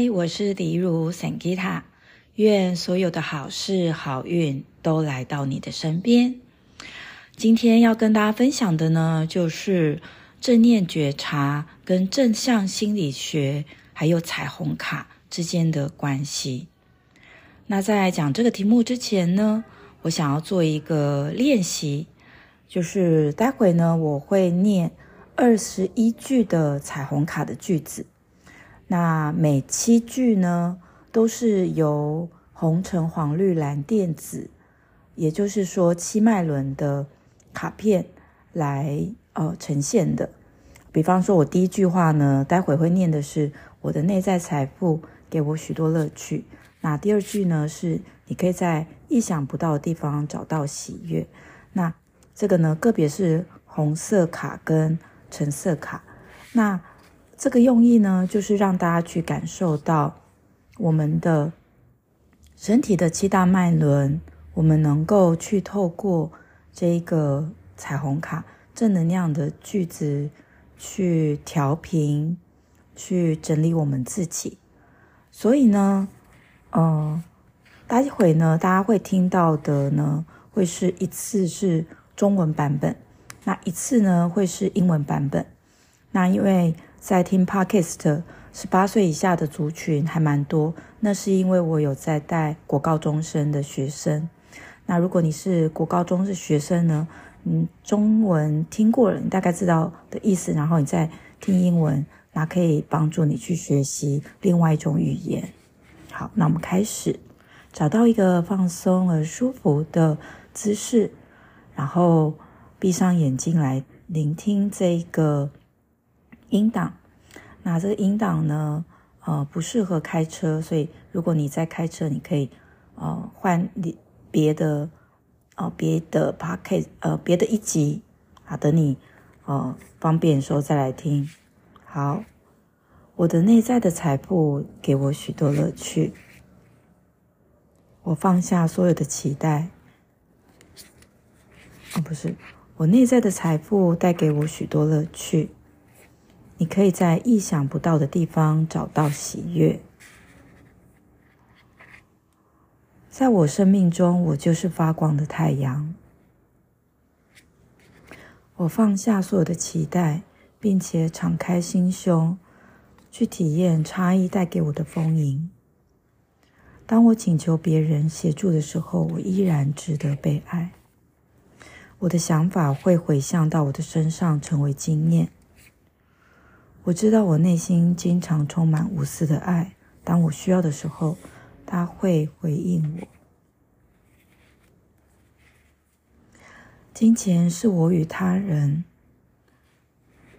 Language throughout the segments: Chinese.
嗨，我是李如 Sangita，愿所有的好事好运都来到你的身边。今天要跟大家分享的呢，就是正念觉察跟正向心理学还有彩虹卡之间的关系。那在讲这个题目之前呢，我想要做一个练习，就是待会呢，我会念二十一句的彩虹卡的句子。那每七句呢，都是由红、橙、黄、绿、蓝、靛、紫，也就是说七脉轮的卡片来呃呈现的。比方说，我第一句话呢，待会会念的是“我的内在财富给我许多乐趣”。那第二句呢，是你可以在意想不到的地方找到喜悦。那这个呢，个别是红色卡跟橙色卡。那这个用意呢，就是让大家去感受到我们的身体的七大脉轮，我们能够去透过这一个彩虹卡正能量的句子去调频，去整理我们自己。所以呢，呃，待会呢，大家会听到的呢，会是一次是中文版本，那一次呢会是英文版本。那因为在听 Podcast，十八岁以下的族群还蛮多。那是因为我有在带国高中生的学生。那如果你是国高中的学生呢，嗯，中文听过了，你大概知道的意思，然后你再听英文，那可以帮助你去学习另外一种语言。好，那我们开始，找到一个放松而舒服的姿势，然后闭上眼睛来聆听这个。音档，那这个音档呢，呃，不适合开车，所以如果你在开车，你可以呃换你别的，呃别的 podcast 呃别的一集啊，等你呃方便的时候再来听。好，我的内在的财富给我许多乐趣，我放下所有的期待。哦，不是，我内在的财富带给我许多乐趣。你可以在意想不到的地方找到喜悦。在我生命中，我就是发光的太阳。我放下所有的期待，并且敞开心胸，去体验差异带给我的丰盈。当我请求别人协助的时候，我依然值得被爱。我的想法会回向到我的身上，成为经验。我知道我内心经常充满无私的爱，当我需要的时候，他会回应我。金钱是我与他人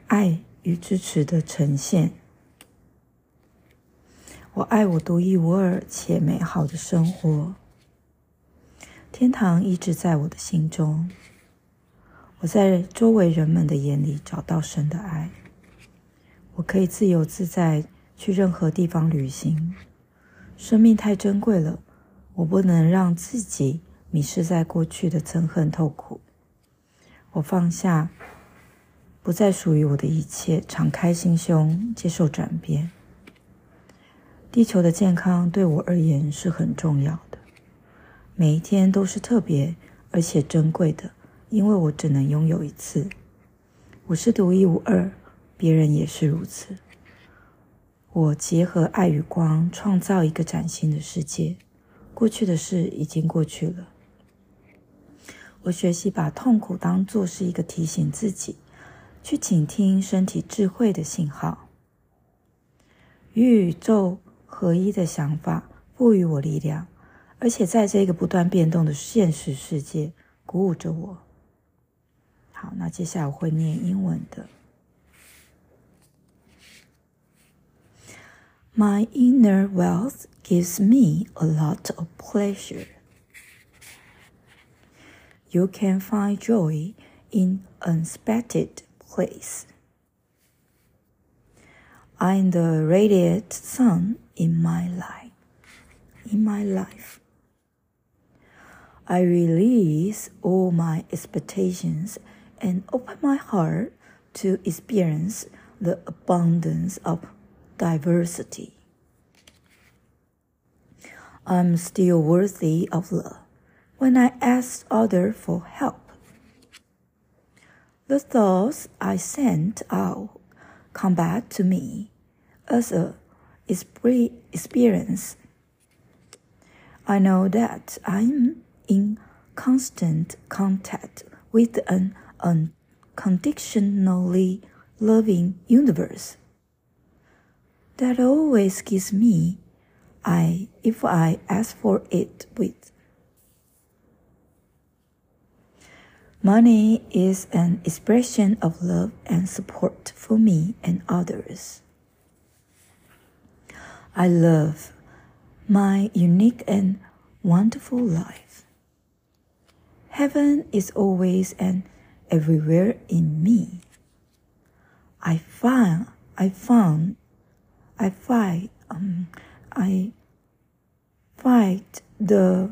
爱与支持的呈现。我爱我独一无二且美好的生活。天堂一直在我的心中。我在周围人们的眼里找到神的爱。我可以自由自在去任何地方旅行。生命太珍贵了，我不能让自己迷失在过去的憎恨痛苦。我放下不再属于我的一切，敞开心胸，接受转变。地球的健康对我而言是很重要的，每一天都是特别而且珍贵的，因为我只能拥有一次。我是独一无二。别人也是如此。我结合爱与光，创造一个崭新的世界。过去的事已经过去了。我学习把痛苦当作是一个提醒自己，去倾听身体智慧的信号。与宇宙合一的想法赋予我力量，而且在这个不断变动的现实世界鼓舞着我。好，那接下来我会念英文的。My inner wealth gives me a lot of pleasure. You can find joy in unexpected place. I'm the radiant sun in my life. In my life, I release all my expectations and open my heart to experience the abundance of diversity。I'm still worthy of love when I ask others for help. The thoughts I sent out come back to me as a experience. I know that I'm in constant contact with an unconditionally loving universe that always gives me I if I ask for it with. Money is an expression of love and support for me and others. I love my unique and wonderful life. Heaven is always and everywhere in me. I find, I found, I fight um, I find the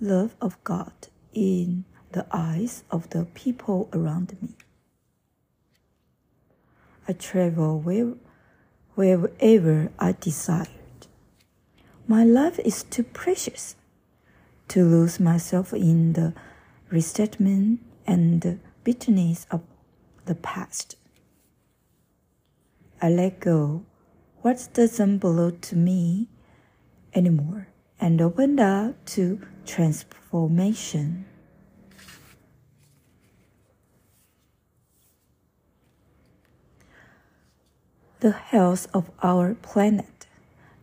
love of God in the eyes of the people around me. I travel where, wherever I desired. My life is too precious to lose myself in the resentment and the bitterness of the past. I let go what doesn't belong to me anymore and opened up to transformation. The health of our planet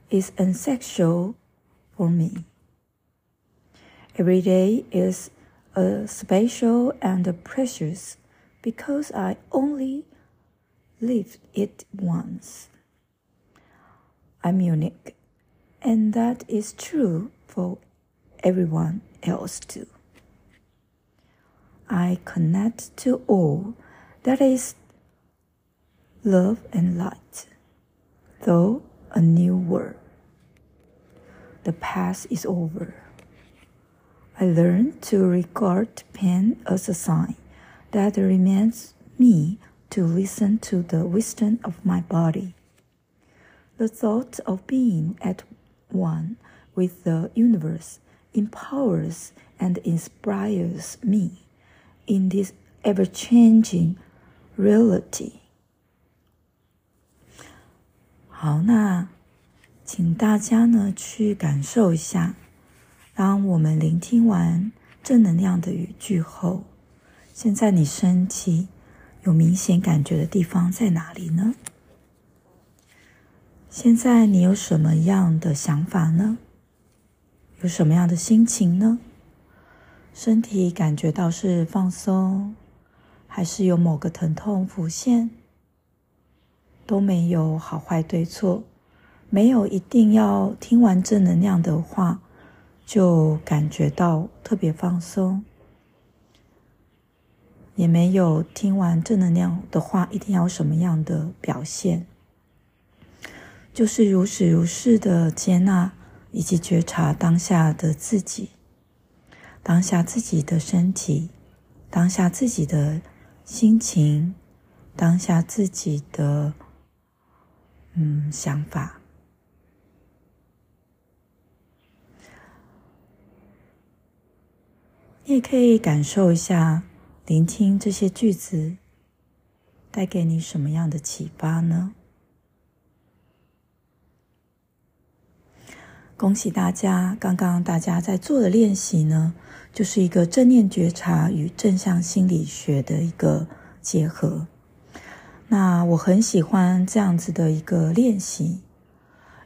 is essential for me. Every day is a special and precious because I only live it once. I'm unique, and that is true for everyone else too. I connect to all that is love and light, though a new world. The past is over. I learned to regard pain as a sign that reminds me to listen to the wisdom of my body. The thought of being at one with the universe empowers and inspires me in this ever changing reality. 好，那请大家呢去感受一下，当我们聆听完正能量的语句后，现在你身体有明显感觉的地方在哪里呢？ 现在你有什么样的想法呢？有什么样的心情呢？身体感觉到是放松，还是有某个疼痛浮现？都没有好坏对错。没有一定要听完正能量的话，就感觉到特别放松；也没有听完正能量的话，一定要什么样的表现，就是如实如是的接纳以及觉察当下的自己，当下自己的身体，当下自己的心情，当下自己的嗯想法。你也可以感受一下，聆听这些句子带给你什么样的启发呢？恭喜大家！刚刚大家在做的练习呢，就是一个正念觉察与正向心理学的一个结合。那我很喜欢这样子的一个练习，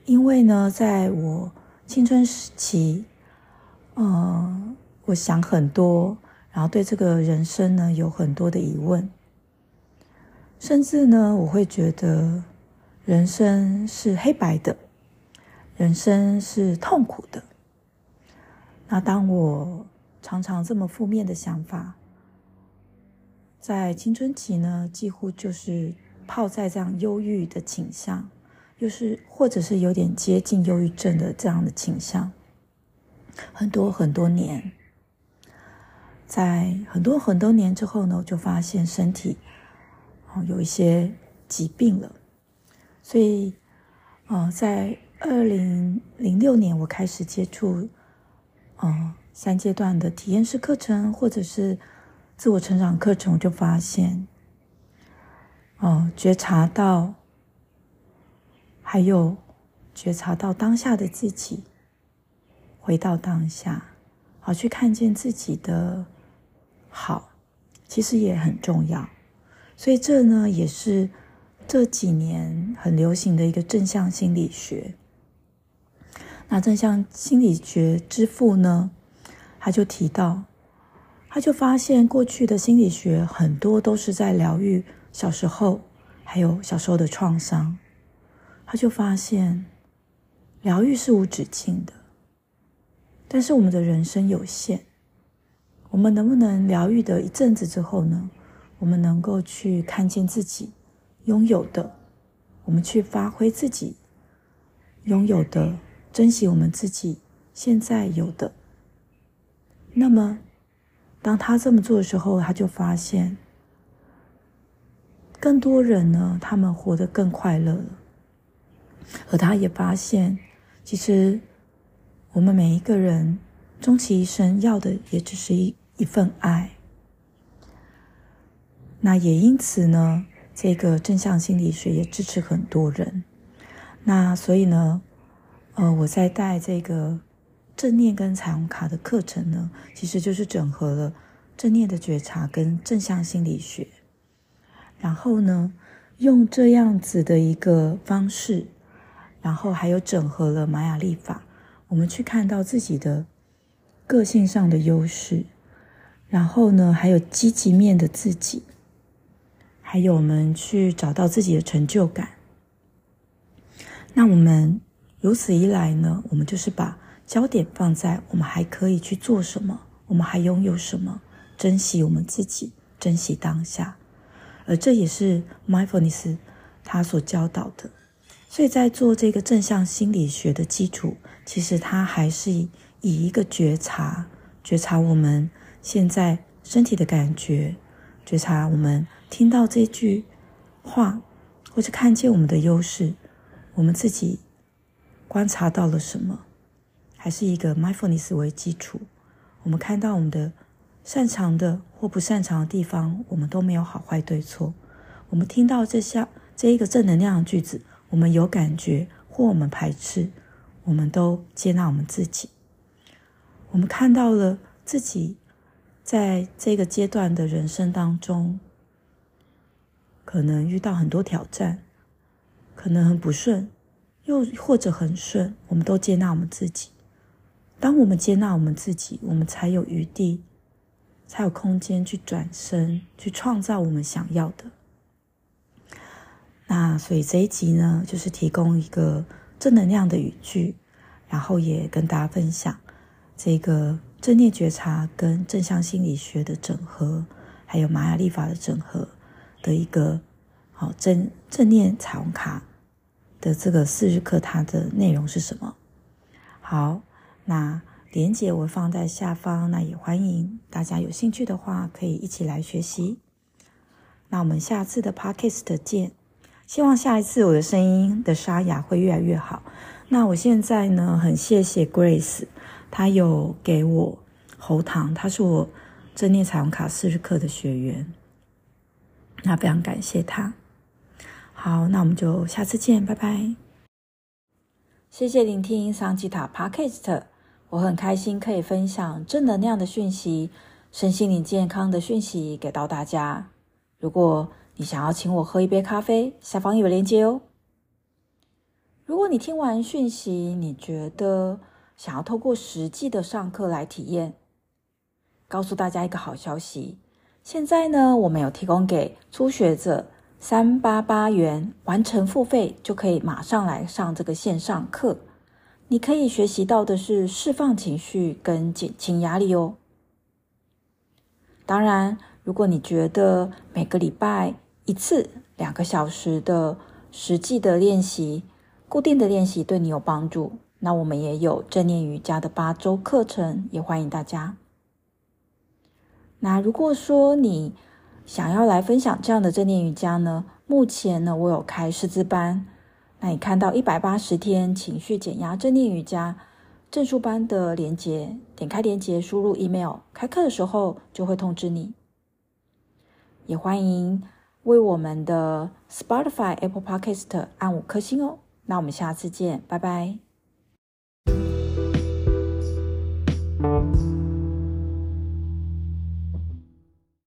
因为呢，在我青春时期，嗯、呃。我想很多，然后对这个人生呢有很多的疑问，甚至呢我会觉得人生是黑白的，人生是痛苦的。那当我常常这么负面的想法，在青春期呢，几乎就是泡在这样忧郁的倾向，又是或者是有点接近忧郁症的这样的倾向，很多很多年。在很多很多年之后呢，我就发现身体哦有一些疾病了，所以，呃，在二零零六年我开始接触，嗯，三阶段的体验式课程或者是自我成长课程，我就发现，哦，觉察到，还有觉察到当下的自己，回到当下，好去看见自己的好，其实也很重要。所以这呢，也是这几年很流行的一个正向心理学。那正向心理学之父呢，他就提到，他就发现过去的心理学很多都是在疗愈小时候，还有小时候的创伤。他就发现，疗愈是无止境的，但是我们的人生有限，我们能不能疗愈的一阵子之后呢？我们能够去看见自己拥有的，我们去发挥自己拥有的，珍惜我们自己现在有的。那么，当他这么做的时候，他就发现，更多人呢，他们活得更快乐了。而他也发现，其实我们每一个人终其一生要的，也只是一一份爱。那也因此呢，这个正向心理学也支持很多人。那所以呢，呃，我在带这个正念跟彩虹卡的课程呢，其实就是整合了正念的觉察跟正向心理学，然后呢，用这样子的一个方式，然后还有整合了玛雅历法，我们去看到自己的个性上的优势，然后呢，还有积极面的自己。还有我们去找到自己的成就感。那我们如此一来呢，我们就是把焦点放在我们还可以去做什么，我们还拥有什么，珍惜我们自己，珍惜当下。而这也是 Mindfulness 他所教导的。所以在做这个正向心理学的基础，其实它还是以一个觉察，觉察我们现在身体的感觉，觉察我们。听到这句话，或是看见我们的优势，我们自己观察到了什么，还是一个 mindfulness 为基础。我们看到我们的擅长的或不擅长的地方，我们都没有好坏对错。我们听到这下这一个正能量的句子，我们有感觉或我们排斥，我们都接纳我们自己。我们看到了自己在这个阶段的人生当中。可能遇到很多挑战，可能很不顺，又或者很顺，我们都接纳我们自己。当我们接纳我们自己，我们才有余地，才有空间去转身，去创造我们想要的。那所以这一集呢，就是提供一个正能量的语句，然后也跟大家分享这个正念觉察跟正向心理学的整合，还有玛雅历法的整合。的一个好正正念彩虹卡的这个四日课，它的内容是什么？好，那连接我放在下方，那也欢迎大家有兴趣的话可以一起来学习。那我们下次的 Podcast 见，希望下一次我的声音的沙哑会越来越好。那我现在呢，很谢谢 Grace，她有给我喉糖，她是我正念彩虹卡四十课的学员。那非常感谢他。好，那我们就下次见，拜拜。谢谢聆听桑吉塔 Podcast，我很开心可以分享正能量的讯息、身心灵健康的讯息给到大家。如果你想要请我喝一杯咖啡，下方有链接哦。如果你听完讯息，你觉得想要透过实际的上课来体验，告诉大家一个好消息。现在呢，我们有提供给初学者三八八元完成付费，就可以马上来上这个线上课。你可以学习到的是释放情绪跟减轻压力哦。当然，如果你觉得每个礼拜一次两个小时的实际的练习、固定的练习对你有帮助，那我们也有正念瑜伽的八周课程，也欢迎大家。那如果说你想要来分享这样的正念瑜伽呢，目前呢，我有开师资班，那你看到一百八十天情绪减压正念瑜伽证书班的链接，点开链接，输入 email，开课的时候就会通知你。也欢迎为我们的 Spotify、Apple Podcast 按五颗星哦。那我们下次见，拜拜。